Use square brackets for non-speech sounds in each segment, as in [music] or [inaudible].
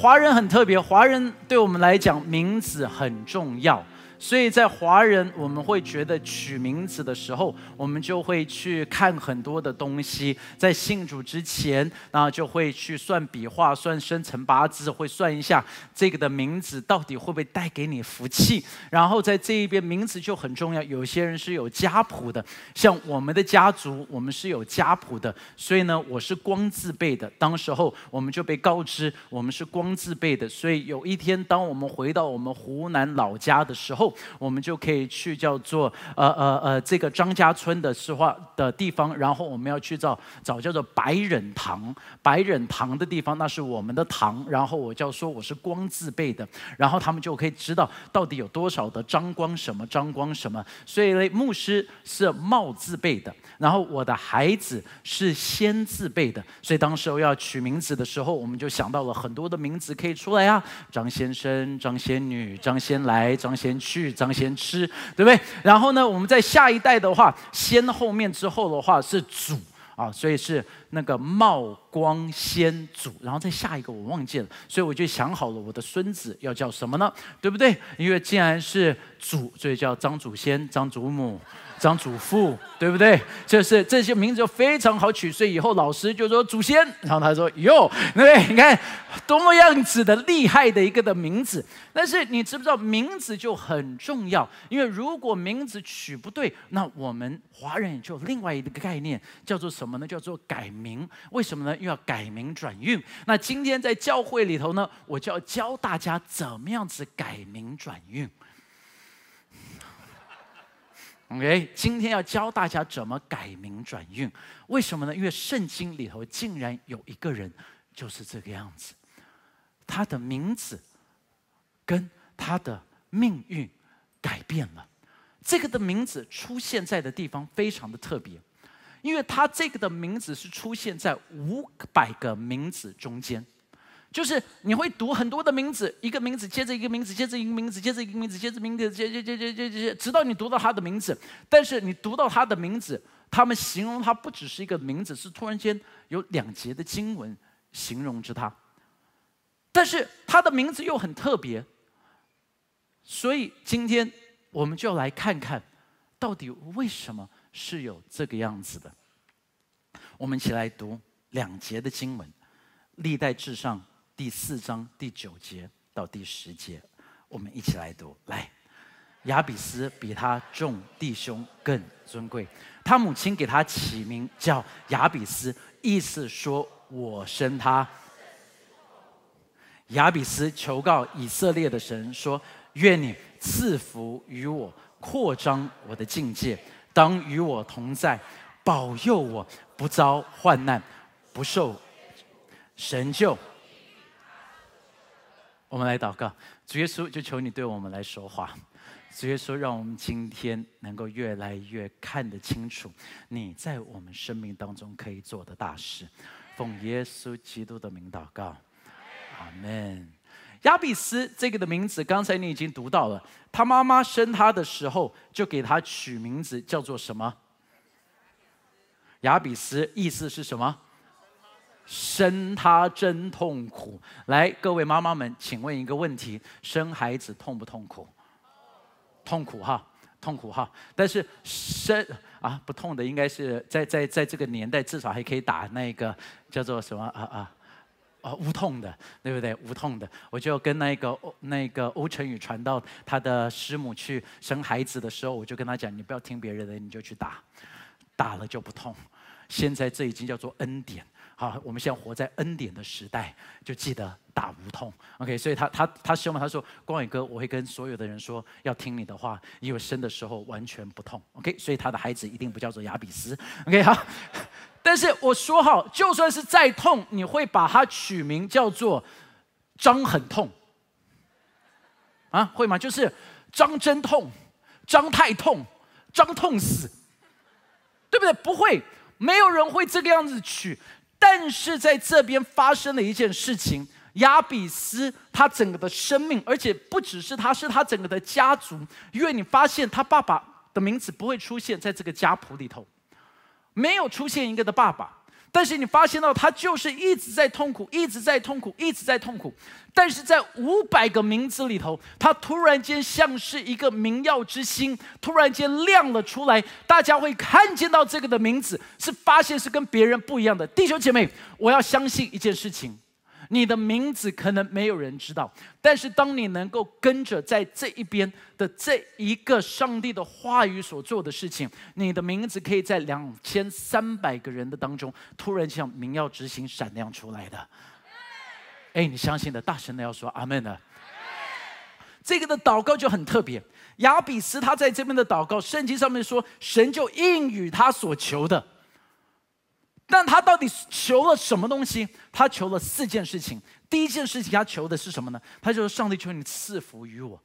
华人很特别，华人对我们来讲名字很重要。所以在华人，我们会觉得取名字的时候，我们就会去看很多的东西。在信主之前，然后就会去算笔画、算生辰八字，会算一下这个的名字到底会不会带给你福气。然后在这一边，名字就很重要。有些人是有家谱的，像我们的家族，我们是有家谱的。所以呢，我是光字辈的。当时候我们就被告知我们是光字辈的。所以有一天，当我们回到我们湖南老家的时候，我们就可以去叫做呃呃呃这个张家村的石化的地方，然后我们要去找找叫做白忍堂，白忍堂的地方那是我们的堂，然后我就说我是光字辈的，然后他们就可以知道到底有多少的张光什么张光什么，所以呢牧师是茂字辈的，然后我的孩子是先字辈的，所以当时候要取名字的时候，我们就想到了很多的名字可以出来啊，张先生、张仙女、张先来、张先去。张先吃，对不对？然后呢，我们在下一代的话，先后面之后的话是祖啊，所以是那个茂光先祖。然后再下一个我忘记了，所以我就想好了，我的孙子要叫什么呢？对不对？因为既然是祖，所以叫张祖先、张祖母。张祖父，对不对？就是这些名字就非常好取，所以以后老师就说祖先，然后他说哟，对不对？你看多么样子的厉害的一个的名字。但是你知不知道名字就很重要？因为如果名字取不对，那我们华人就另外一个概念叫做什么呢？叫做改名。为什么呢？又要改名转运。那今天在教会里头呢，我就要教大家怎么样子改名转运。[laughs] OK，今天要教大家怎么改名转运，为什么呢？因为圣经里头竟然有一个人就是这个样子，他的名字跟他的命运改变了。这个的名字出现在的地方非常的特别，因为他这个的名字是出现在五百个名字中间。就是你会读很多的名字，一个名字接着一个名字，接着一个名字，接着一个名字，接着名字，接接接接接接，直到你读到他的名字。但是你读到他的名字，他们形容他不只是一个名字，是突然间有两节的经文形容着他。但是他的名字又很特别，所以今天我们就要来看看，到底为什么是有这个样子的。我们一起来读两节的经文，《历代至上》。第四章第九节到第十节，我们一起来读。来，亚比斯比他众弟兄更尊贵，他母亲给他起名叫亚比斯，意思说我生他。亚比斯求告以色列的神说：愿你赐福于我，扩张我的境界，当与我同在，保佑我不遭患难，不受神救。我们来祷告，主耶稣，就求你对我们来说话。主耶稣，让我们今天能够越来越看得清楚你在我们生命当中可以做的大事。奉耶稣基督的名祷告，阿门。亚比斯这个的名字，刚才你已经读到了。他妈妈生他的时候，就给他取名字叫做什么？亚比斯，意思是什么？生他真痛苦。来，各位妈妈们，请问一个问题：生孩子痛不痛苦？痛苦哈，痛苦哈。但是生啊不痛的，应该是在在在这个年代，至少还可以打那个叫做什么啊啊啊无痛的，对不对？无痛的。我就跟那个那个欧成宇传到他的师母去生孩子的时候，我就跟他讲：你不要听别人的，你就去打，打了就不痛。现在这已经叫做恩典。好，我们现在活在恩典的时代，就记得打无痛。OK，所以他他他希望他说，光宇哥，我会跟所有的人说，要听你的话，因为生的时候完全不痛。OK，所以他的孩子一定不叫做亚比斯。OK，好。但是我说好，就算是再痛，你会把它取名叫做张很痛啊？会吗？就是张真痛，张太痛，张痛死，对不对？不会，没有人会这个样子取。但是在这边发生了一件事情，亚比斯他整个的生命，而且不只是他，是他整个的家族，因为你发现他爸爸的名字不会出现在这个家谱里头，没有出现一个的爸爸，但是你发现到他就是一直在痛苦，一直在痛苦，一直在痛苦。但是在五百个名字里头，他突然间像是一个明耀之星，突然间亮了出来。大家会看见到这个的名字，是发现是跟别人不一样的。弟兄姐妹，我要相信一件事情。你的名字可能没有人知道，但是当你能够跟着在这一边的这一个上帝的话语所做的事情，你的名字可以在两千三百个人的当中，突然像明耀之星闪亮出来的。哎，你相信的，大声的要说阿门的。这个的祷告就很特别，亚比斯他在这边的祷告，圣经上面说，神就应允他所求的。但他到底求了什么东西？他求了四件事情。第一件事情，他求的是什么呢？他就是：“上帝求你赐福于我，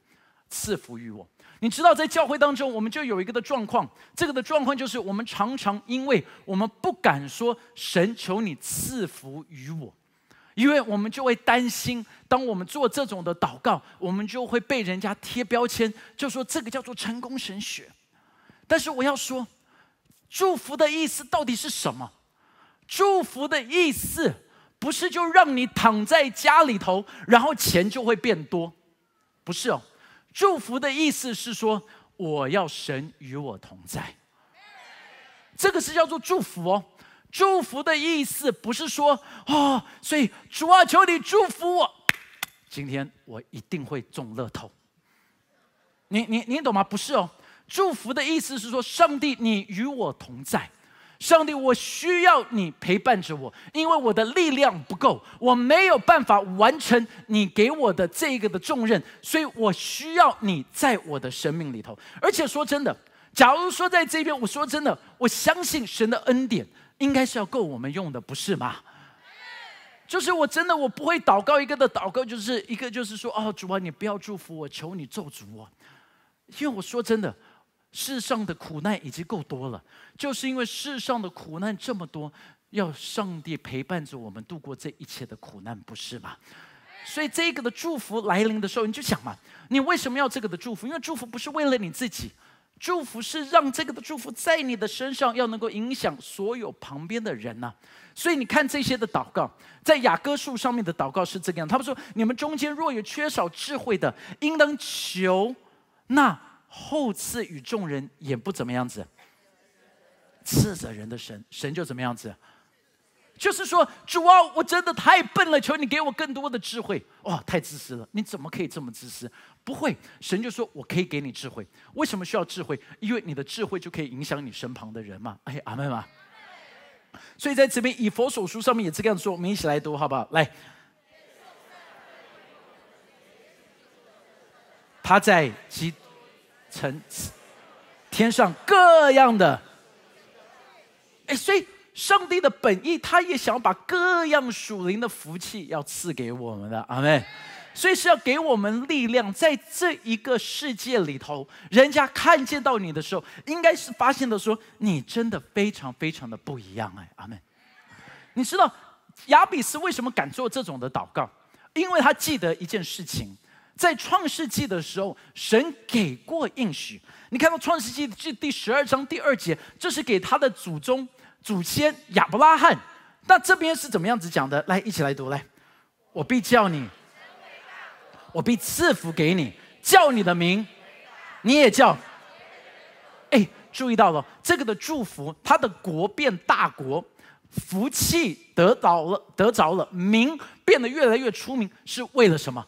赐福于我。”你知道，在教会当中，我们就有一个的状况。这个的状况就是，我们常常因为我们不敢说“神求你赐福于我”，因为我们就会担心，当我们做这种的祷告，我们就会被人家贴标签，就说这个叫做成功神学。但是我要说，祝福的意思到底是什么？祝福的意思不是就让你躺在家里头，然后钱就会变多，不是哦。祝福的意思是说，我要神与我同在，这个是叫做祝福哦。祝福的意思不是说哦，所以主啊，求你祝福我，今天我一定会中乐透。你你你懂吗？不是哦。祝福的意思是说，上帝，你与我同在。上帝，我需要你陪伴着我，因为我的力量不够，我没有办法完成你给我的这个的重任，所以我需要你在我的生命里头。而且说真的，假如说在这边，我说真的，我相信神的恩典应该是要够我们用的，不是吗？就是我真的我不会祷告一个的祷告，就是一个就是说，哦，主啊，你不要祝福我，求你咒诅我，因为我说真的。世上的苦难已经够多了，就是因为世上的苦难这么多，要上帝陪伴着我们度过这一切的苦难，不是吗？所以这个的祝福来临的时候，你就想嘛，你为什么要这个的祝福？因为祝福不是为了你自己，祝福是让这个的祝福在你的身上要能够影响所有旁边的人呐。所以你看这些的祷告，在雅各树上面的祷告是这个样，他们说：你们中间若有缺少智慧的，应当求那。后赐与众人也不怎么样子，赐着人的神，神就怎么样子？就是说，主啊，我真的太笨了，求你给我更多的智慧。哇，太自私了！你怎么可以这么自私？不会，神就说我可以给你智慧。为什么需要智慧？因为你的智慧就可以影响你身旁的人嘛。哎，阿妹嘛。所以在这边以佛手书上面也这个样子说，我们一起来读好不好？来，他在基。层次，天上各样的，哎，所以上帝的本意，他也想把各样属灵的福气要赐给我们的，阿妹，所以是要给我们力量，在这一个世界里头，人家看见到你的时候，应该是发现的说，你真的非常非常的不一样，哎，阿妹，你知道亚比斯为什么敢做这种的祷告？因为他记得一件事情。在创世纪的时候，神给过应许。你看到创世纪第第十二章第二节，这是给他的祖宗、祖先亚伯拉罕。那这边是怎么样子讲的？来，一起来读。来，我必叫你，我必赐福给你，叫你的名，你也叫。哎，注意到了这个的祝福，他的国变大国，福气得到了，得着了，名变得越来越出名，是为了什么？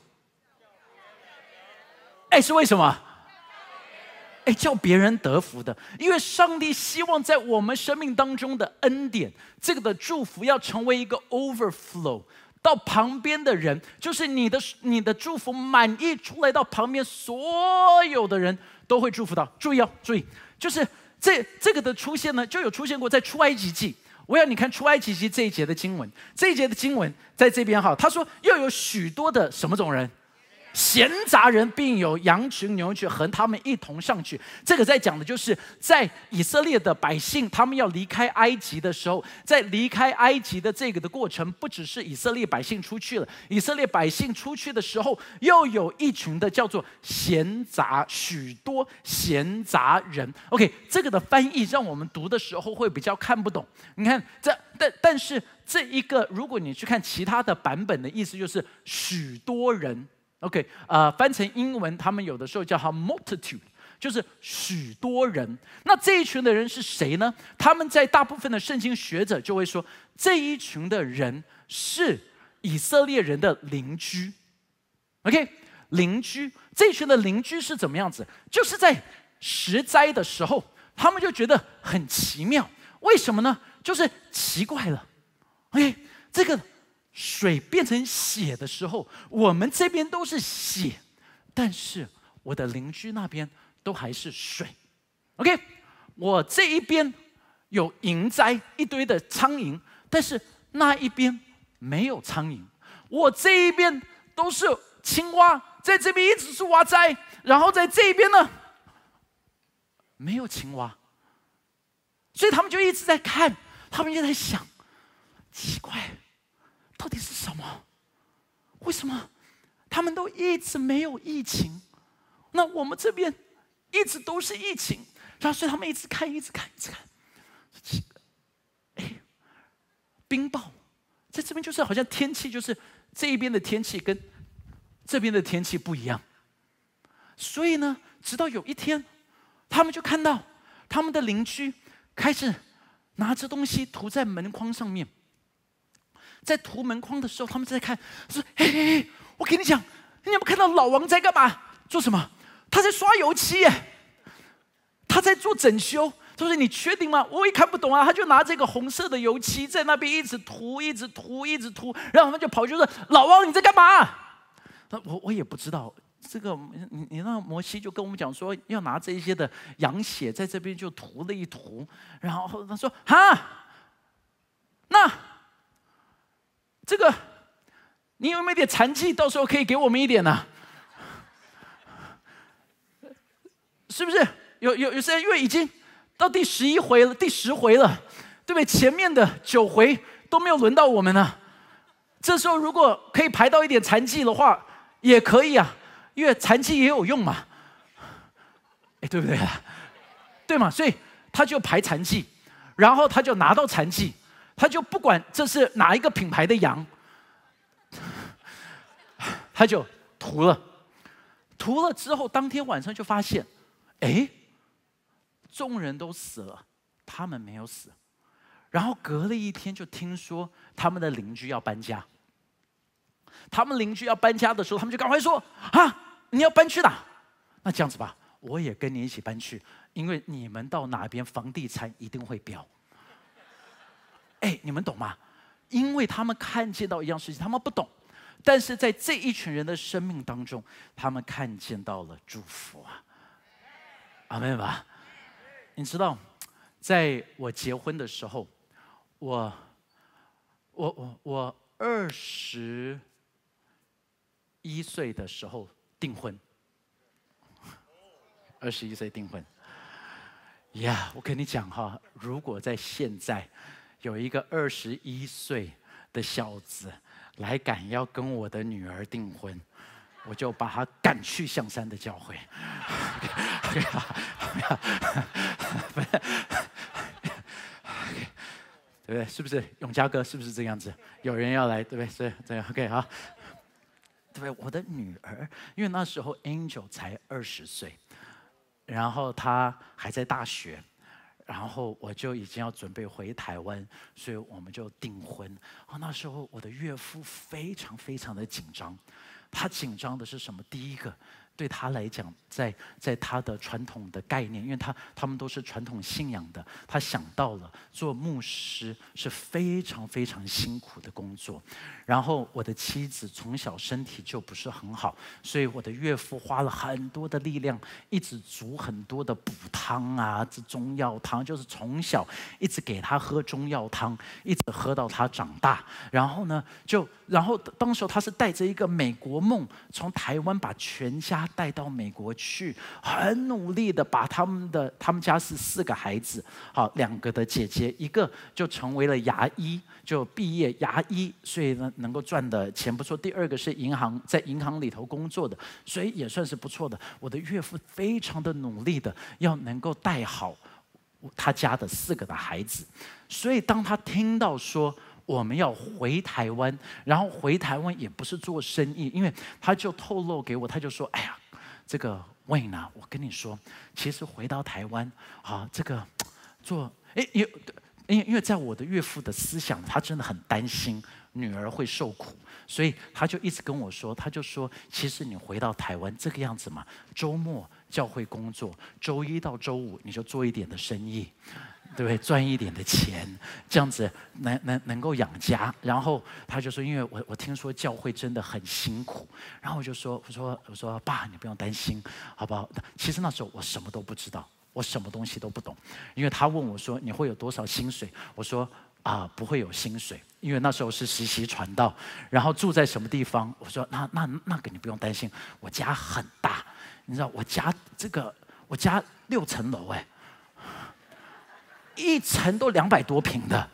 哎，是为什么？哎，叫别人得福的，因为上帝希望在我们生命当中的恩典，这个的祝福要成为一个 overflow 到旁边的人，就是你的你的祝福满意出来到旁边所有的人都会祝福到。注意哦，注意，就是这这个的出现呢，就有出现过在出埃及记。我要你看出埃及记这一节的经文，这一节的经文在这边哈，他说又有许多的什么种人。闲杂人并有羊群牛群和他们一同上去。这个在讲的就是在以色列的百姓他们要离开埃及的时候，在离开埃及的这个的过程，不只是以色列百姓出去了，以色列百姓出去的时候，又有一群的叫做闲杂许多闲杂人。OK，这个的翻译让我们读的时候会比较看不懂。你看这，但但是这一个，如果你去看其他的版本的意思，就是许多人。OK，呃，翻成英文，他们有的时候叫它 multitude，就是许多人。那这一群的人是谁呢？他们在大部分的圣经学者就会说，这一群的人是以色列人的邻居。OK，邻居，这一群的邻居是怎么样子？就是在十灾的时候，他们就觉得很奇妙，为什么呢？就是奇怪了。OK，这个。水变成血的时候，我们这边都是血，但是我的邻居那边都还是水。OK，我这一边有蝇灾一堆的苍蝇，但是那一边没有苍蝇。我这一边都是青蛙，在这边一直是蛙灾，然后在这一边呢没有青蛙，所以他们就一直在看，他们就在想，奇怪。到底是什么？为什么他们都一直没有疫情？那我们这边一直都是疫情，然后所以他们一直看，一直看，一直看。哎，冰雹在这边就是好像天气，就是这一边的天气跟这边的天气不一样。所以呢，直到有一天，他们就看到他们的邻居开始拿着东西涂在门框上面。在涂门框的时候，他们在看，说：“嘿嘿嘿，我跟你讲，你有没有看到老王在干嘛？做什么？他在刷油漆耶，他在做整修。他说：你确定吗？我也看不懂啊。他就拿这个红色的油漆在那边一直涂，一直涂，一直涂。然后他们就跑去说：老王你在干嘛？那我我也不知道。这个你你那摩西就跟我们讲说，要拿这些的羊血在这边就涂了一涂。然后他说：哈，那。”这个，你有没有点残疾？到时候可以给我们一点呢？是不是？有有有些人因为已经到第十一回了，第十回了，对不对？前面的九回都没有轮到我们呢。这时候如果可以排到一点残疾的话，也可以啊，因为残疾也有用嘛。哎，对不对啊？对嘛？所以他就排残疾，然后他就拿到残疾。他就不管这是哪一个品牌的羊，[laughs] 他就涂了，涂了之后，当天晚上就发现，哎，众人都死了，他们没有死。然后隔了一天，就听说他们的邻居要搬家。他们邻居要搬家的时候，他们就赶快说：“啊，你要搬去哪？那这样子吧，我也跟你一起搬去，因为你们到哪边房地产一定会飙。”哎，你们懂吗？因为他们看见到一样事情，他们不懂，但是在这一群人的生命当中，他们看见到了祝福啊！阿妹吧？你知道，在我结婚的时候，我，我我我二十一岁的时候订婚，二十一岁订婚。呀，我跟你讲哈，如果在现在。有一个二十一岁的小子来赶要跟我的女儿订婚，我就把他赶去象山的教会。对不对？是不是永嘉哥？是不是这样子？有人要来，对不对？是这样。OK，好。对，我的女儿，因为那时候 Angel 才二十岁，然后她还在大学。然后我就已经要准备回台湾，所以我们就订婚。哦，那时候我的岳父非常非常的紧张，他紧张的是什么？第一个，对他来讲，在在他的传统的概念，因为他他们都是传统信仰的，他想到了做牧师是非常非常辛苦的工作。然后我的妻子从小身体就不是很好，所以我的岳父花了很多的力量，一直煮很多的补汤啊，这中药汤，就是从小一直给他喝中药汤，一直喝到他长大。然后呢，就然后当时他是带着一个美国梦，从台湾把全家。带到美国去，很努力的把他们的他们家是四个孩子，好两个的姐姐，一个就成为了牙医，就毕业牙医，所以呢能够赚的钱不错。第二个是银行，在银行里头工作的，所以也算是不错的。我的岳父非常的努力的要能够带好他家的四个的孩子，所以当他听到说。我们要回台湾，然后回台湾也不是做生意，因为他就透露给我，他就说：“哎呀，这个魏娜我跟你说，其实回到台湾啊，这个做哎，因因因为在我的岳父的思想，他真的很担心女儿会受苦，所以他就一直跟我说，他就说，其实你回到台湾这个样子嘛，周末教会工作，周一到周五你就做一点的生意。”对不对？赚一点的钱，这样子能能能够养家。然后他就说：“因为我我听说教会真的很辛苦。”然后我就说：“我说我说爸，你不用担心，好不好？”其实那时候我什么都不知道，我什么东西都不懂。因为他问我说：“你会有多少薪水？”我说：“啊，不会有薪水，因为那时候是实习传道。然后住在什么地方？”我说：“那那那个你不用担心，我家很大，你知道我家这个我家六层楼哎。”一层都两百多平的，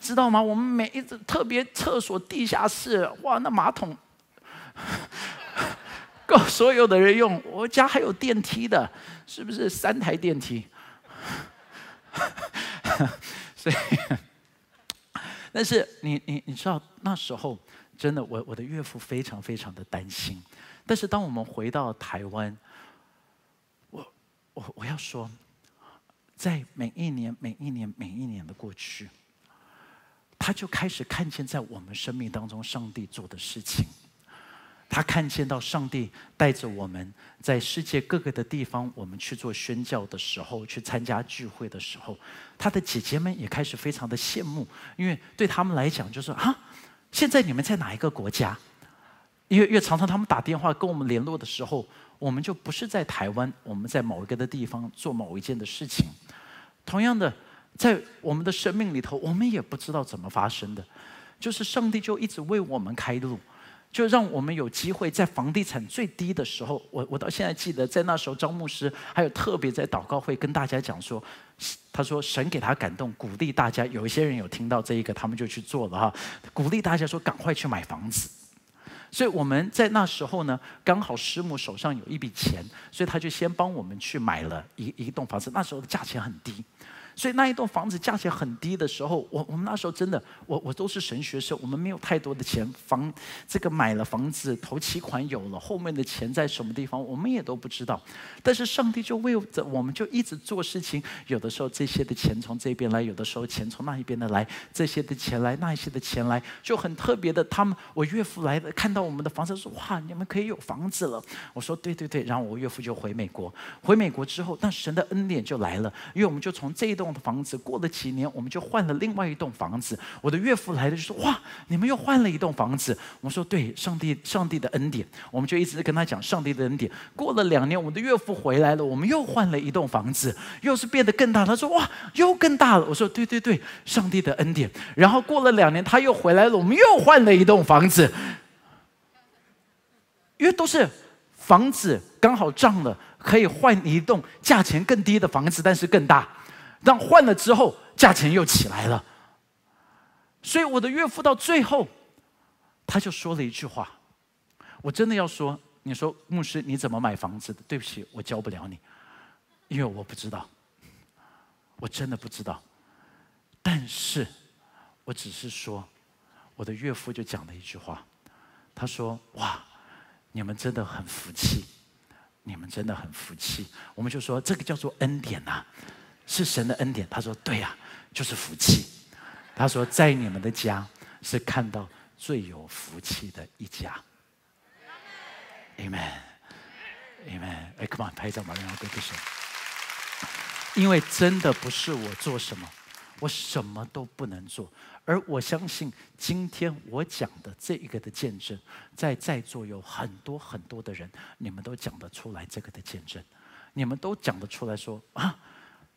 知道吗？我们每一次特别厕所地下室，哇，那马桶 [laughs] 够所有的人用。我家还有电梯的，是不是三台电梯？[laughs] 所以，但是你你你知道那时候真的，我我的岳父非常非常的担心。但是当我们回到台湾，我我我要说。在每一年、每一年、每一年的过去，他就开始看见在我们生命当中上帝做的事情。他看见到上帝带着我们在世界各个的地方，我们去做宣教的时候，去参加聚会的时候，他的姐姐们也开始非常的羡慕，因为对他们来讲，就是啊，现在你们在哪一个国家？因为因为常常他们打电话跟我们联络的时候，我们就不是在台湾，我们在某一个的地方做某一件的事情。同样的，在我们的生命里头，我们也不知道怎么发生的，就是上帝就一直为我们开路，就让我们有机会在房地产最低的时候，我我到现在记得，在那时候张牧师还有特别在祷告会跟大家讲说，他说神给他感动，鼓励大家，有一些人有听到这一个，他们就去做了哈，鼓励大家说赶快去买房子。所以我们在那时候呢，刚好师母手上有一笔钱，所以他就先帮我们去买了一一栋房子。那时候的价钱很低。所以那一栋房子价钱很低的时候，我我们那时候真的，我我都是神学生，我们没有太多的钱，房这个买了房子，头期款有了，后面的钱在什么地方，我们也都不知道。但是上帝就为着我们就一直做事情，有的时候这些的钱从这边来，有的时候钱从那一边的来，这些的钱来，那一些的钱来，就很特别的。他们我岳父来的，看到我们的房子说：“哇，你们可以有房子了。”我说：“对对对。”然后我岳父就回美国，回美国之后，那神的恩典就来了，因为我们就从这一栋。栋房子过了几年，我们就换了另外一栋房子。我的岳父来了就说：“哇，你们又换了一栋房子。”我说：“对，上帝，上帝的恩典。”我们就一直跟他讲上帝的恩典。过了两年，我们的岳父回来了，我们又换了一栋房子，又是变得更大。他说：“哇，又更大了。”我说：“对对对，上帝的恩典。”然后过了两年，他又回来了，我们又换了一栋房子，因为都是房子刚好涨了。可以换一栋价钱更低的房子，但是更大。但换了之后，价钱又起来了。所以我的岳父到最后，他就说了一句话：“我真的要说，你说牧师你怎么买房子的？对不起，我教不了你，因为我不知道，我真的不知道。但是，我只是说，我的岳父就讲了一句话，他说：哇，你们真的很福气。”你们真的很服气，我们就说这个叫做恩典呐，是神的恩典。他说对呀，就是福气。他说在你们的家是看到最有福气的一家。Amen。Amen。哎，Come on，拍一张吧，让哥哥手。因为真的不是我做什么，我什么都不能做。而我相信，今天我讲的这一个的见证，在在座有很多很多的人，你们都讲得出来这个的见证，你们都讲得出来说啊，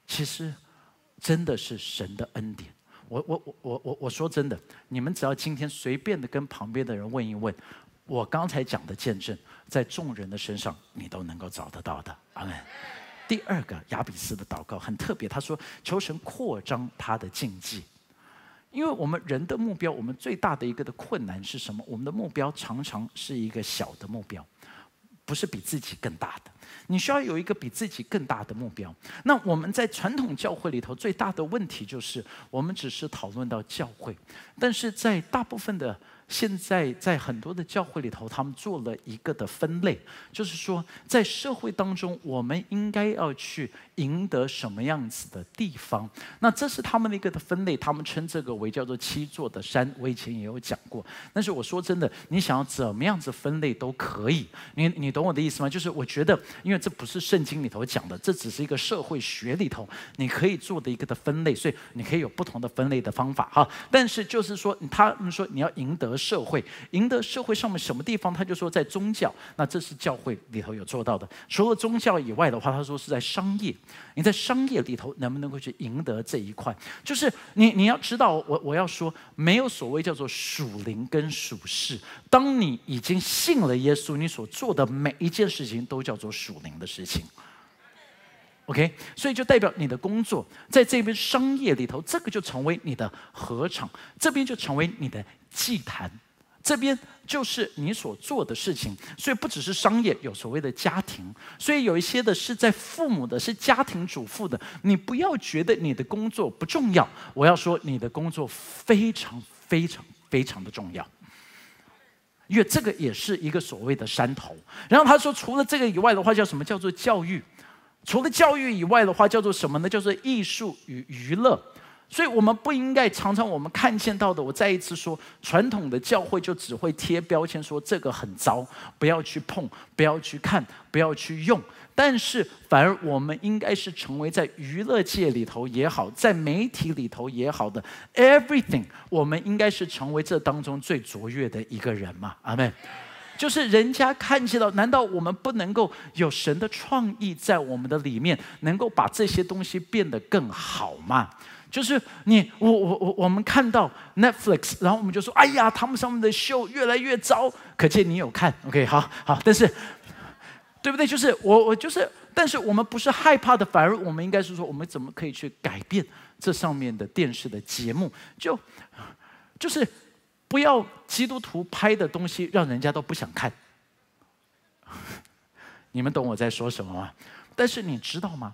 其实真的是神的恩典。我我我我我我说真的，你们只要今天随便的跟旁边的人问一问，我刚才讲的见证，在众人的身上你都能够找得到的。阿门。第二个亚比斯的祷告很特别，他说求神扩张他的禁忌。因为我们人的目标，我们最大的一个的困难是什么？我们的目标常常是一个小的目标，不是比自己更大的。你需要有一个比自己更大的目标。那我们在传统教会里头最大的问题就是，我们只是讨论到教会，但是在大部分的。现在在很多的教会里头，他们做了一个的分类，就是说，在社会当中，我们应该要去赢得什么样子的地方。那这是他们的一个的分类，他们称这个为叫做七座的山。我以前也有讲过，但是我说真的，你想要怎么样子分类都可以。你你懂我的意思吗？就是我觉得，因为这不是圣经里头讲的，这只是一个社会学里头你可以做的一个的分类，所以你可以有不同的分类的方法哈。但是就是说，他们说你要赢得。社会赢得社会上面什么地方？他就说在宗教，那这是教会里头有做到的。除了宗教以外的话，他说是在商业。你在商业里头能不能够去赢得这一块？就是你你要知道，我我要说，没有所谓叫做属灵跟属世。当你已经信了耶稣，你所做的每一件事情都叫做属灵的事情。OK，所以就代表你的工作在这边商业里头，这个就成为你的合场，这边就成为你的祭坛，这边就是你所做的事情。所以不只是商业，有所谓的家庭，所以有一些的是在父母的，是家庭主妇的。你不要觉得你的工作不重要，我要说你的工作非常非常非常的重要，因为这个也是一个所谓的山头。然后他说，除了这个以外的话，叫什么叫做教育？除了教育以外的话，叫做什么呢？叫做艺术与娱乐。所以，我们不应该常常我们看见到的。我再一次说，传统的教会就只会贴标签，说这个很糟，不要去碰，不要去看，不要去用。但是，反而我们应该是成为在娱乐界里头也好，在媒体里头也好的 everything，我们应该是成为这当中最卓越的一个人嘛？阿门。就是人家看见到，难道我们不能够有神的创意在我们的里面，能够把这些东西变得更好吗？就是你，我，我，我，我们看到 Netflix，然后我们就说：“哎呀，他们上面的秀越来越糟。”可见你有看，OK，好好，但是对不对？就是我，我就是，但是我们不是害怕的，反而我们应该是说，我们怎么可以去改变这上面的电视的节目？就就是。不要基督徒拍的东西让人家都不想看，[laughs] 你们懂我在说什么吗？但是你知道吗？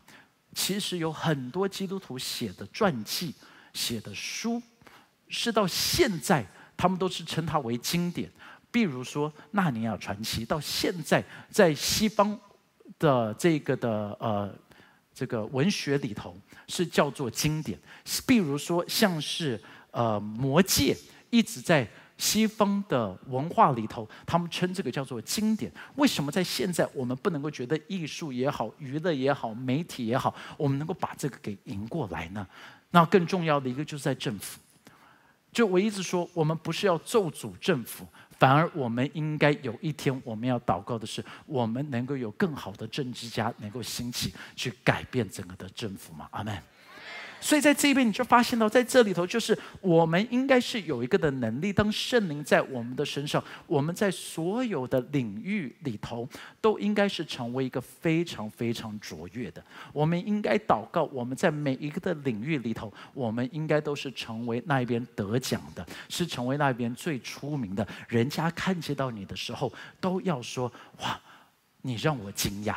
其实有很多基督徒写的传记、写的书，是到现在他们都是称它为经典。比如说《纳尼亚传奇》，到现在在西方的这个的呃这个文学里头是叫做经典。比如说像是呃《魔戒》。一直在西方的文化里头，他们称这个叫做经典。为什么在现在我们不能够觉得艺术也好、娱乐也好、媒体也好，我们能够把这个给赢过来呢？那更重要的一个就是在政府。就我一直说，我们不是要咒诅政府，反而我们应该有一天我们要祷告的是，我们能够有更好的政治家能够兴起，去改变整个的政府嘛？阿门。所以在这边你就发现到，在这里头就是我们应该是有一个的能力，当圣灵在我们的身上，我们在所有的领域里头都应该是成为一个非常非常卓越的。我们应该祷告，我们在每一个的领域里头，我们应该都是成为那一边得奖的，是成为那边最出名的。人家看见到你的时候，都要说：哇，你让我惊讶。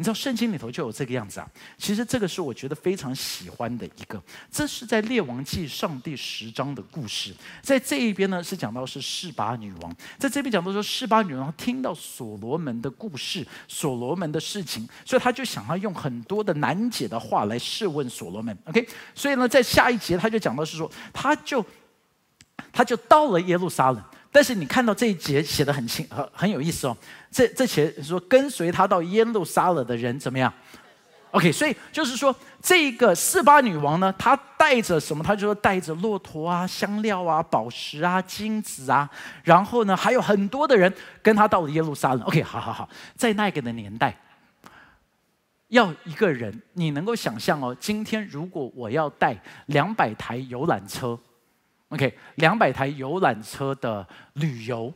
你知道圣经里头就有这个样子啊？其实这个是我觉得非常喜欢的一个，这是在列王记上第十章的故事。在这一边呢，是讲到是示巴女王，在这边讲到说示巴女王听到所罗门的故事，所罗门的事情，所以他就想要用很多的难解的话来试问所罗门。OK，所以呢，在下一节他就讲到是说，他就他就到了耶路撒冷。但是你看到这一节写的很清，很很有意思哦。这这节说跟随他到耶路撒冷的人怎么样？OK，所以就是说这个四八女王呢，她带着什么？她就说带着骆驼啊、香料啊、宝石啊、金子啊，然后呢还有很多的人跟她到了耶路撒冷。OK，好好好，在那个的年代，要一个人，你能够想象哦，今天如果我要带两百台游览车。OK，两百台游览车的旅游，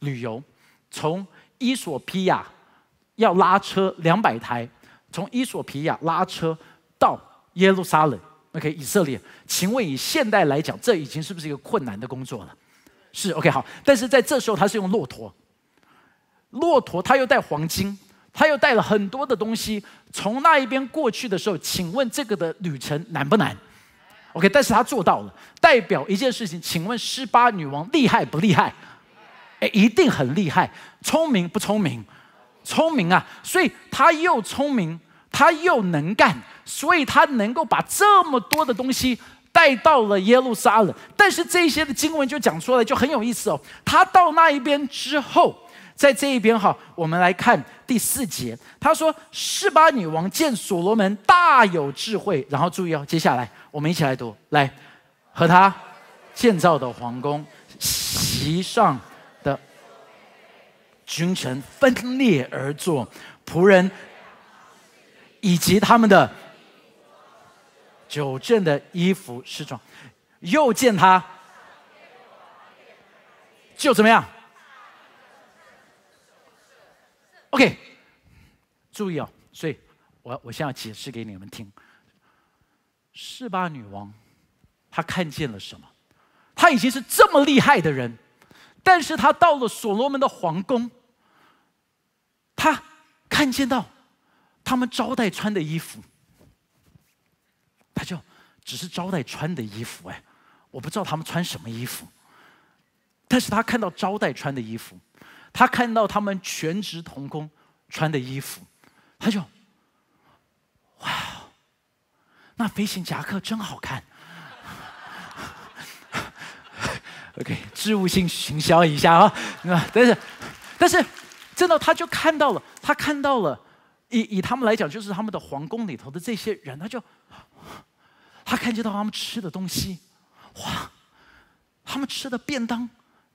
旅游从伊索比亚要拉车两百台，从伊索比亚拉车到耶路撒冷，OK，以色列。请问以现代来讲，这已经是不是一个困难的工作了？是 OK 好，但是在这时候他是用骆驼，骆驼他又带黄金，他又带了很多的东西，从那一边过去的时候，请问这个的旅程难不难？OK，但是他做到了，代表一件事情。请问十八女王厉害不厉害？哎，一定很厉害。聪明不聪明？聪明啊！所以他又聪明，他又能干，所以他能够把这么多的东西带到了耶路撒冷。但是这些的经文就讲出来，就很有意思哦。他到那一边之后。在这一边哈，我们来看第四节。他说：“示巴女王见所罗门大有智慧。”然后注意哦，接下来我们一起来读：来和他建造的皇宫，席上的君臣分裂而坐，仆人以及他们的九正的衣服侍装。又见他，就怎么样？OK，注意哦，所以我我现在解释给你们听。示巴女王，她看见了什么？她已经是这么厉害的人，但是她到了所罗门的皇宫，她看见到他们招待穿的衣服，她就只是招待穿的衣服哎，我不知道他们穿什么衣服，但是她看到招待穿的衣服。他看到他们全职童工穿的衣服，他就，那飞行夹克真好看。[laughs] OK，置物性行销一下啊，但是，但是，真的他就看到了，他看到了，以以他们来讲，就是他们的皇宫里头的这些人，他就，他看见到他们吃的东西，哇，他们吃的便当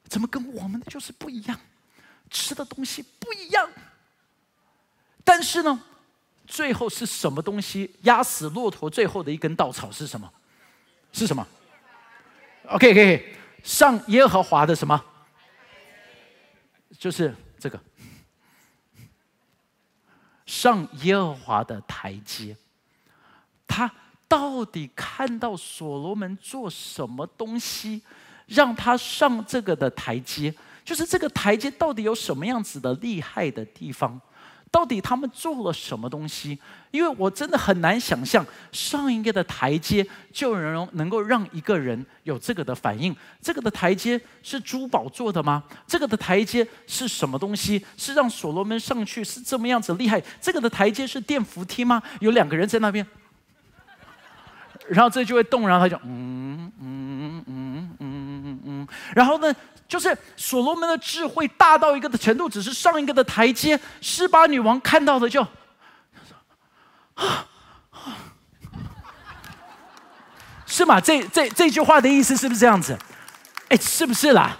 怎么跟我们的就是不一样？吃的东西不一样，但是呢，最后是什么东西压死骆驼最后的一根稻草是什么？是什么？OK，可以上耶和华的什么？就是这个上耶和华的台阶。他到底看到所罗门做什么东西，让他上这个的台阶？就是这个台阶到底有什么样子的厉害的地方？到底他们做了什么东西？因为我真的很难想象上一个的台阶就能能够让一个人有这个的反应。这个的台阶是珠宝做的吗？这个的台阶是什么东西？是让所罗门上去是这么样子厉害？这个的台阶是电扶梯吗？有两个人在那边，然后这就会动，然后他就嗯嗯嗯嗯嗯嗯，然后呢？就是所罗门的智慧大到一个的程度，只是上一个的台阶。施巴女王看到的就，[gasps] 是吗？这这这句话的意思是不是这样子？哎，是不是啦？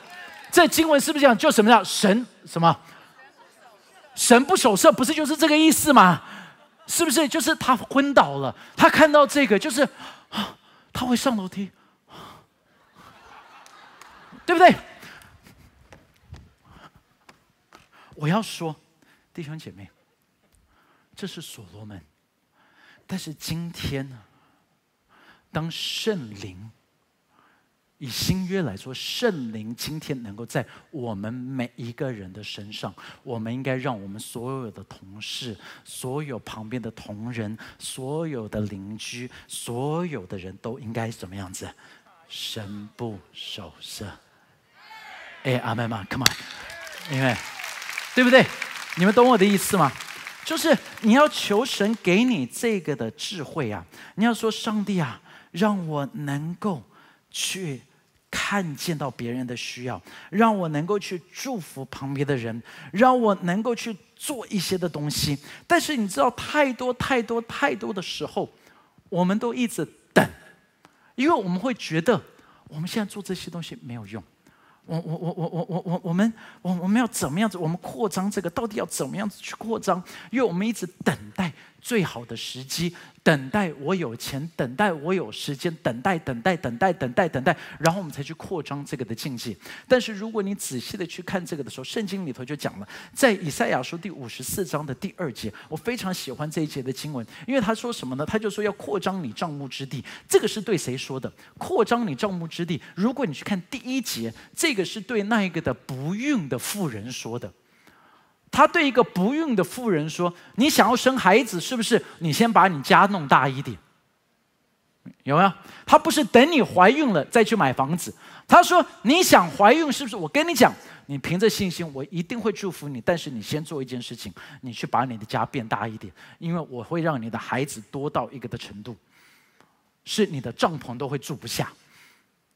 这经文是不是讲就什么叫神什么？神不守舍，不是就是这个意思吗？是不是？就是他昏倒了，他看到这个，就是啊 [gasps] 他会上楼梯，[gasps] 对不对？我要说，弟兄姐妹，这是所罗门。但是今天呢，当圣灵以新约来说，圣灵今天能够在我们每一个人的身上，我们应该让我们所有的同事、所有旁边的同仁、所有的邻居、所有的人都应该怎么样子？神不守舍。哎，阿门吗？Come on，因为。对不对？你们懂我的意思吗？就是你要求神给你这个的智慧啊！你要说上帝啊，让我能够去看见到别人的需要，让我能够去祝福旁边的人，让我能够去做一些的东西。但是你知道，太多太多太多的时候，我们都一直等，因为我们会觉得我们现在做这些东西没有用。我我我我我我我我们我我们要怎么样子？我们扩张这个到底要怎么样子去扩张？因为我们一直等待。最好的时机，等待我有钱，等待我有时间，等待，等待，等待，等待，等待，然后我们才去扩张这个的境界。但是如果你仔细的去看这个的时候，圣经里头就讲了，在以赛亚书第五十四章的第二节，我非常喜欢这一节的经文，因为他说什么呢？他就说要扩张你帐幕之地。这个是对谁说的？扩张你帐幕之地。如果你去看第一节，这个是对那一个的不孕的妇人说的。他对一个不孕的妇人说：“你想要生孩子，是不是？你先把你家弄大一点，有没有？他不是等你怀孕了再去买房子。他说：你想怀孕，是不是？我跟你讲，你凭着信心，我一定会祝福你。但是你先做一件事情，你去把你的家变大一点，因为我会让你的孩子多到一个的程度，是你的帐篷都会住不下。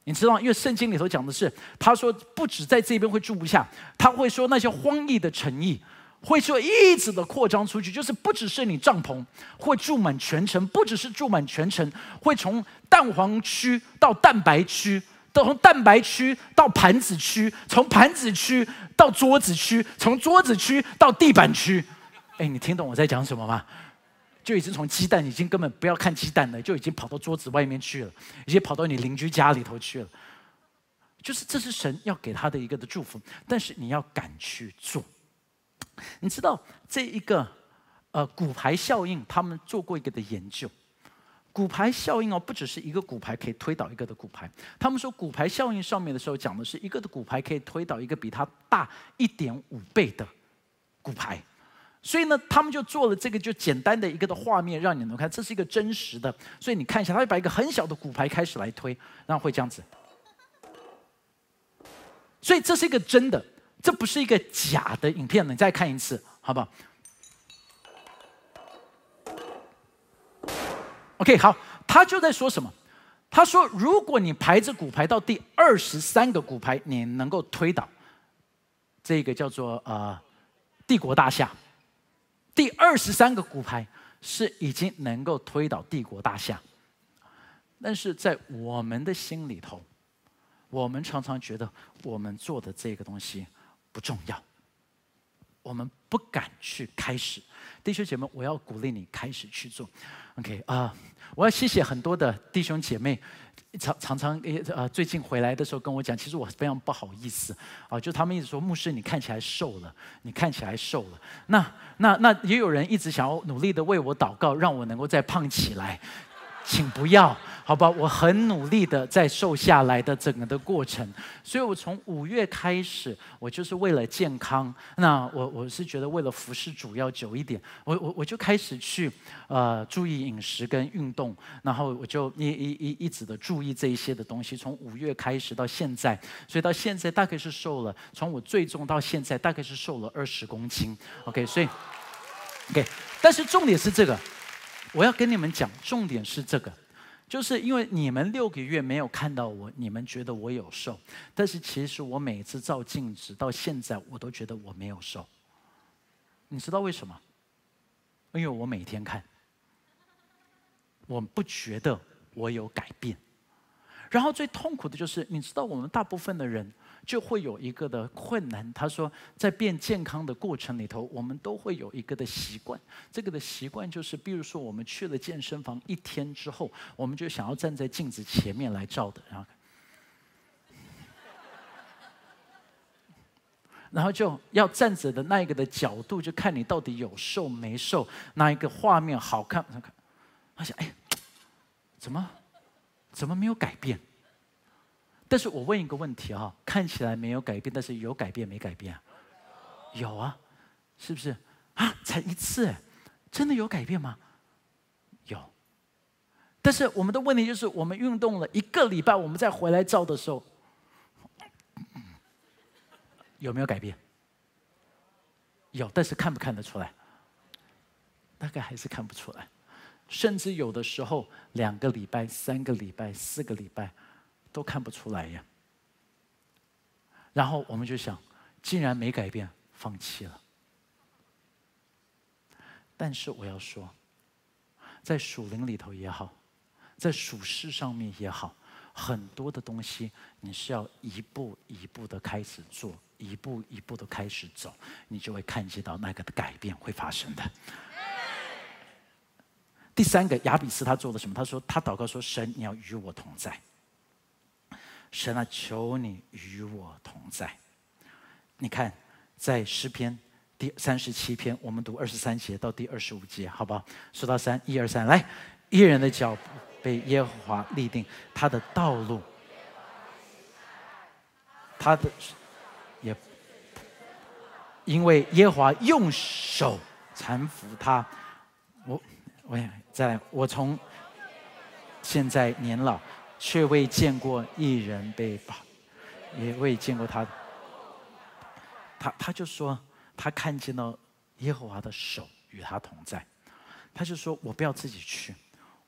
你知道？因为圣经里头讲的是，他说不止在这边会住不下，他会说那些荒异的城邑，会说一直的扩张出去，就是不只是你帐篷会住满全城，不只是住满全城，会从蛋黄区到蛋白区，到从蛋白区到盘子区，从盘子区到桌子区，从桌子区到地板区。哎，你听懂我在讲什么吗？就已经从鸡蛋已经根本不要看鸡蛋了，就已经跑到桌子外面去了，已经跑到你邻居家里头去了。就是这是神要给他的一个的祝福，但是你要敢去做。你知道这一个呃骨牌效应，他们做过一个的研究。骨牌效应哦，不只是一个骨牌可以推倒一个的骨牌。他们说骨牌效应上面的时候讲的是一个的骨牌可以推倒一个比它大一点五倍的骨牌。所以呢，他们就做了这个就简单的一个的画面，让你能看，这是一个真实的。所以你看一下，他会把一个很小的骨牌开始来推，然后会这样子。所以这是一个真的，这不是一个假的影片。你再看一次，好不好？OK，好，他就在说什么？他说，如果你排着骨牌到第二十三个骨牌，你能够推倒这个叫做呃帝国大厦。第二十三个骨牌是已经能够推倒帝国大厦，但是在我们的心里头，我们常常觉得我们做的这个东西不重要，我们不敢去开始。弟兄姐妹，我要鼓励你开始去做。OK 啊，我要谢谢很多的弟兄姐妹。常常常诶呃，最近回来的时候跟我讲，其实我非常不好意思啊，就他们一直说牧师你看起来瘦了，你看起来瘦了。那那那也有人一直想要努力的为我祷告，让我能够再胖起来。请不要，好吧？我很努力的在瘦下来的整个的过程，所以我从五月开始，我就是为了健康。那我我是觉得为了服侍主要久一点，我我我就开始去呃注意饮食跟运动，然后我就一一一一直的注意这一些的东西。从五月开始到现在，所以到现在大概是瘦了，从我最重到现在大概是瘦了二十公斤。OK，所以 OK，但是重点是这个。我要跟你们讲，重点是这个，就是因为你们六个月没有看到我，你们觉得我有瘦，但是其实我每次照镜子到现在，我都觉得我没有瘦。你知道为什么？因为我每天看，我不觉得我有改变。然后最痛苦的就是，你知道我们大部分的人。就会有一个的困难。他说，在变健康的过程里头，我们都会有一个的习惯。这个的习惯就是，比如说，我们去了健身房一天之后，我们就想要站在镜子前面来照的，然后，然后就要站着的那一个的角度，就看你到底有瘦没瘦，那一个画面好看。他想，哎，怎么，怎么没有改变？但是我问一个问题哈，看起来没有改变，但是有改变没改变？有啊，是不是？啊，才一次，真的有改变吗？有。但是我们的问题就是，我们运动了一个礼拜，我们再回来照的时候，有没有改变？有，但是看不看得出来？大概还是看不出来，甚至有的时候两个礼拜、三个礼拜、四个礼拜。都看不出来呀，然后我们就想，既然没改变，放弃了。但是我要说，在属灵里头也好，在属世上面也好，很多的东西你是要一步一步的开始做，一步一步的开始走，你就会看见到那个改变会发生的。第三个，亚比斯他做了什么？他说他祷告说：“神，你要与我同在。神啊，求你与我同在。”你看，在诗篇。第三十七篇，我们读二十三节到第二十五节，好不好？数到三，一二三，来！一人的脚步被耶和华立定，他的道路，他的也，因为耶和华用手搀扶他。我，我也在，我从现在年老，却未见过一人被绑，也未见过他。他他就说。他看见了耶和华的手与他同在，他就说：“我不要自己去，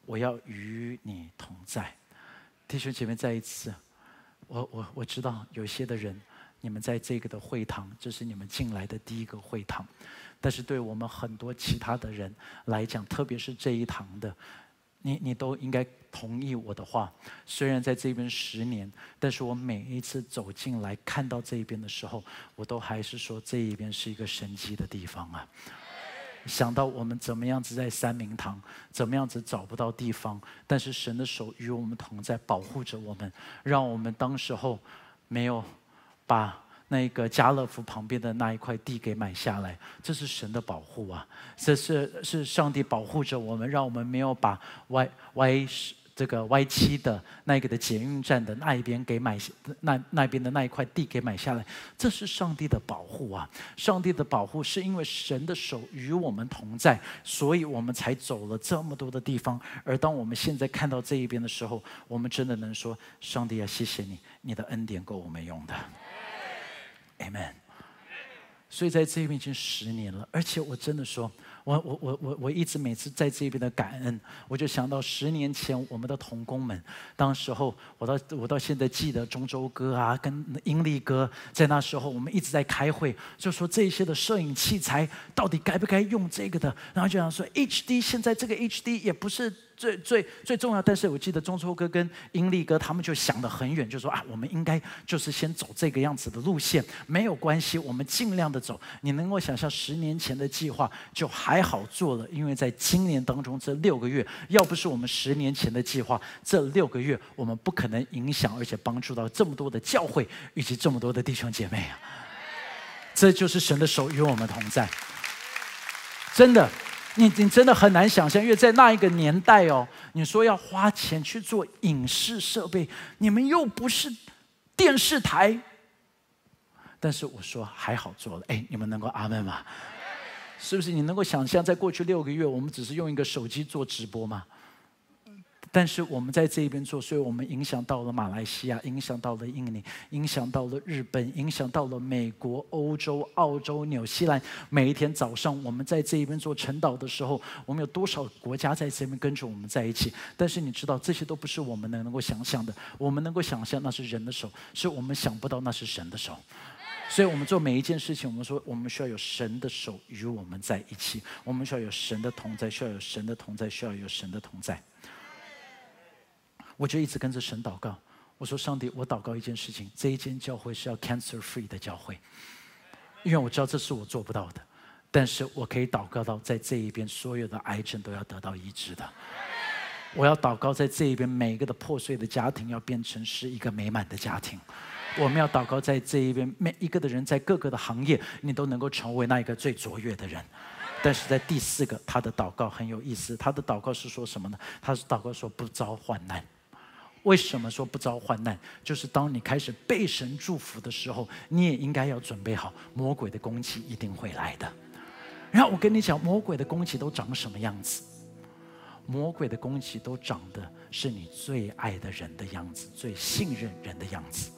我要与你同在。”弟兄姐妹，再一次，我我我知道有些的人，你们在这个的会堂，这是你们进来的第一个会堂，但是对我们很多其他的人来讲，特别是这一堂的。你你都应该同意我的话。虽然在这边十年，但是我每一次走进来看到这一边的时候，我都还是说这一边是一个神迹的地方啊。想到我们怎么样子在三明堂，怎么样子找不到地方，但是神的手与我们同在，保护着我们，让我们当时候没有把。那个家乐福旁边的那一块地给买下来，这是神的保护啊！这是是上帝保护着我们，让我们没有把歪歪这个 Y 七的那个的捷运站的那一边给买那那边的那一块地给买下来，这是上帝的保护啊！上帝的保护是因为神的手与我们同在，所以我们才走了这么多的地方。而当我们现在看到这一边的时候，我们真的能说：上帝啊，谢谢你，你的恩典够我们用的。Amen。所以在这边已经十年了，而且我真的说，我我我我我一直每次在这边的感恩，我就想到十年前我们的童工们，当时候我到我到现在记得中州哥啊，跟英利哥，在那时候我们一直在开会，就说这些的摄影器材到底该不该用这个的，然后就想说 HD 现在这个 HD 也不是。最最最重要，但是我记得中秋哥跟英利哥他们就想得很远，就说啊，我们应该就是先走这个样子的路线，没有关系，我们尽量的走。你能够想象十年前的计划就还好做了，因为在今年当中这六个月，要不是我们十年前的计划，这六个月我们不可能影响而且帮助到这么多的教会以及这么多的弟兄姐妹啊！这就是神的手与我们同在，真的。你你真的很难想象，因为在那一个年代哦，你说要花钱去做影视设备，你们又不是电视台，但是我说还好做了，哎，你们能够阿门吗？是不是？你能够想象，在过去六个月，我们只是用一个手机做直播吗？但是我们在这一边做，所以我们影响到了马来西亚，影响到了印尼，影响到了日本，影响到了美国、欧洲、澳洲、纽西兰。每一天早上，我们在这一边做晨祷的时候，我们有多少国家在这边跟着我们在一起？但是你知道，这些都不是我们能能够想象的。我们能够想象那是人的手，是我们想不到那是神的手。所以我们做每一件事情，我们说我们需要有神的手与我们在一起，我们需要有神的同在，需要有神的同在，需要有神的同在。我就一直跟着神祷告。我说：“上帝，我祷告一件事情，这一间教会是要 cancer free 的教会，因为我知道这是我做不到的，但是我可以祷告到在这一边所有的癌症都要得到医治的。我要祷告在这一边每一个的破碎的家庭要变成是一个美满的家庭。我们要祷告在这一边每一个的人在各个的行业，你都能够成为那一个最卓越的人。但是在第四个，他的祷告很有意思。他的祷告是说什么呢？他是祷告说不遭患难。”为什么说不遭患难？就是当你开始被神祝福的时候，你也应该要准备好，魔鬼的攻击一定会来的。然后我跟你讲，魔鬼的攻击都长什么样子？魔鬼的攻击都长的是你最爱的人的样子，最信任人的样子。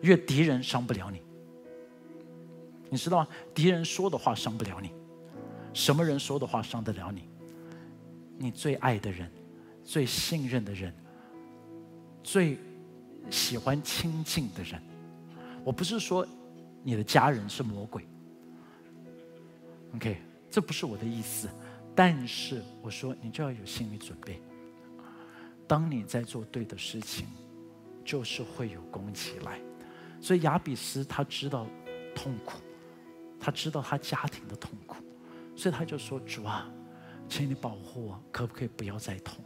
因为敌人伤不了你，你知道吗？敌人说的话伤不了你，什么人说的话伤得了你？你最爱的人，最信任的人。最喜欢亲近的人，我不是说你的家人是魔鬼，OK，这不是我的意思。但是我说，你就要有心理准备。当你在做对的事情，就是会有攻击来。所以亚比斯他知道痛苦，他知道他家庭的痛苦，所以他就说：“主啊，请你保护我，可不可以不要再痛？”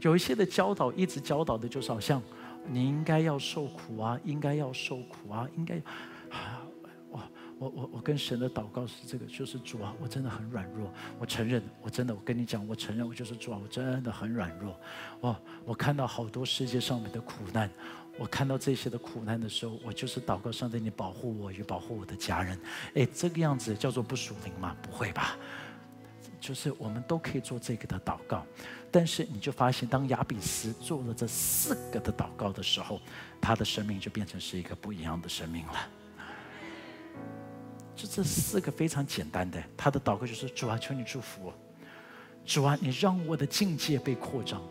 有一些的教导一直教导的就是好像你应该要受苦啊，应该要受苦啊，应该。我我我跟神的祷告是这个，就是主啊，我真的很软弱，我承认，我真的，我跟你讲，我承认，我就是主啊，我真的很软弱。哇，我看到好多世界上面的苦难，我看到这些的苦难的时候，我就是祷告上帝，你保护我，也保护我的家人。哎，这个样子叫做不属灵吗？不会吧？就是我们都可以做这个的祷告，但是你就发现，当亚比斯做了这四个的祷告的时候，他的生命就变成是一个不一样的生命了。就这四个非常简单的，他的祷告就是主啊，求你祝福我，主啊，你让我的境界被扩张，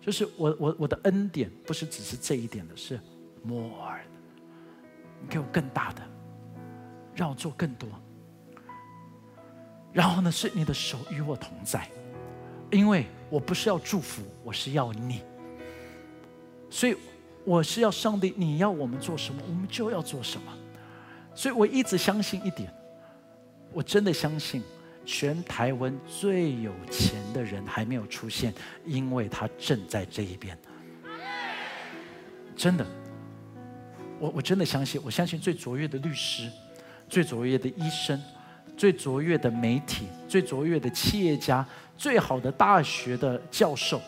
就是我我我的恩典不是只是这一点的，是 more，你给我更大的，让我做更多。然后呢，是你的手与我同在，因为我不是要祝福，我是要你，所以我是要上帝，你要我们做什么，我们就要做什么。所以我一直相信一点，我真的相信，全台湾最有钱的人还没有出现，因为他正在这一边。真的，我我真的相信，我相信最卓越的律师、最卓越的医生、最卓越的媒体、最卓越的企业家、最好的大学的教授，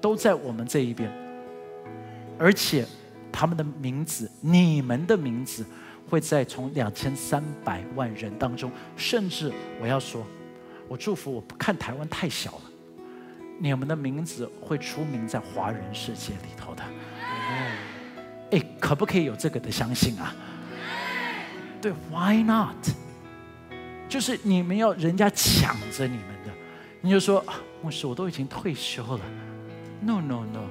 都在我们这一边，而且他们的名字，你们的名字。会在从两千三百万人当中，甚至我要说，我祝福我不看台湾太小了，你们的名字会出名在华人世界里头的。哎，可不可以有这个的相信啊？对，Why not？就是你们要人家抢着你们的，你就说牧师，我都已经退休了。No No No，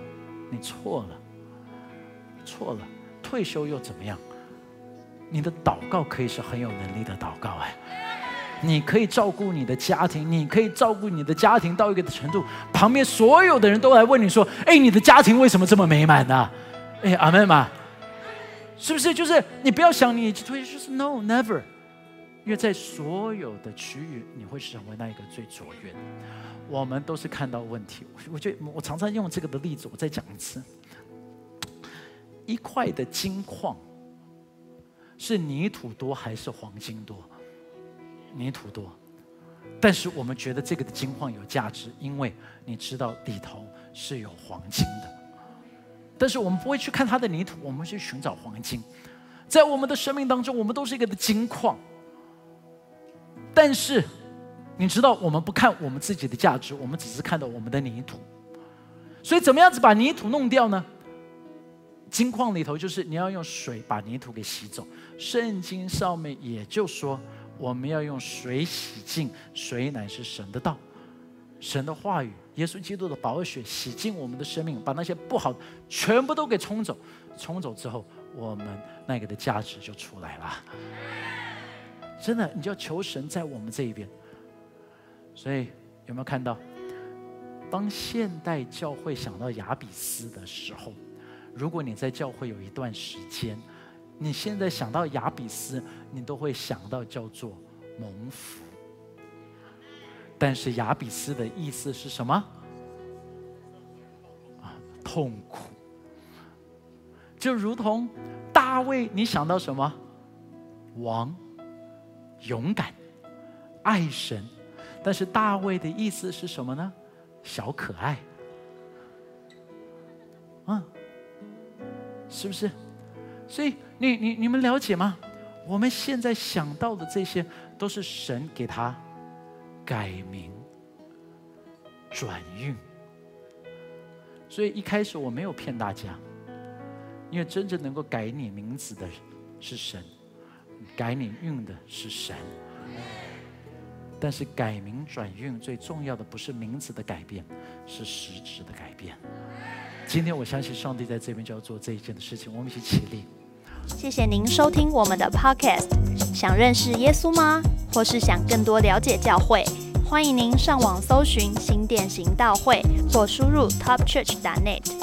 你错了，错了，退休又怎么样？你的祷告可以是很有能力的祷告哎，你可以照顾你的家庭，你可以照顾你的家庭到一个程度，旁边所有的人都来问你说：“哎，你的家庭为什么这么美满呢？”哎，阿门嘛，是不是？就是你不要想你退休，就是 No Never，因为在所有的区域，你会成为那一个最卓越的。我们都是看到问题，我觉得我常常用这个的例子，我再讲一次：一块的金矿。是泥土多还是黄金多？泥土多，但是我们觉得这个的金矿有价值，因为你知道里头是有黄金的。但是我们不会去看它的泥土，我们去寻找黄金。在我们的生命当中，我们都是一个的金矿。但是你知道，我们不看我们自己的价值，我们只是看到我们的泥土。所以，怎么样子把泥土弄掉呢？金矿里头就是你要用水把泥土给洗走。圣经上面也就说，我们要用水洗净，水乃是神的道，神的话语，耶稣基督的宝血洗净我们的生命，把那些不好全部都给冲走。冲走之后，我们那个的价值就出来了。真的，你就要求神在我们这一边。所以有没有看到，当现代教会想到亚比斯的时候，如果你在教会有一段时间。你现在想到亚比斯，你都会想到叫做蒙福。但是亚比斯的意思是什么？啊，痛苦。就如同大卫，你想到什么？王，勇敢，爱神。但是大卫的意思是什么呢？小可爱。嗯，是不是？所以。你你你们了解吗？我们现在想到的这些，都是神给他改名、转运。所以一开始我没有骗大家，因为真正能够改你名字的是神，改你运的是神。但是改名转运最重要的不是名字的改变，是实质的改变。今天我相信上帝在这边就要做这一件的事情，我们一起起立。谢谢您收听我们的 Podcast。想认识耶稣吗？或是想更多了解教会？欢迎您上网搜寻新店行道会，或输入 topchurch.net，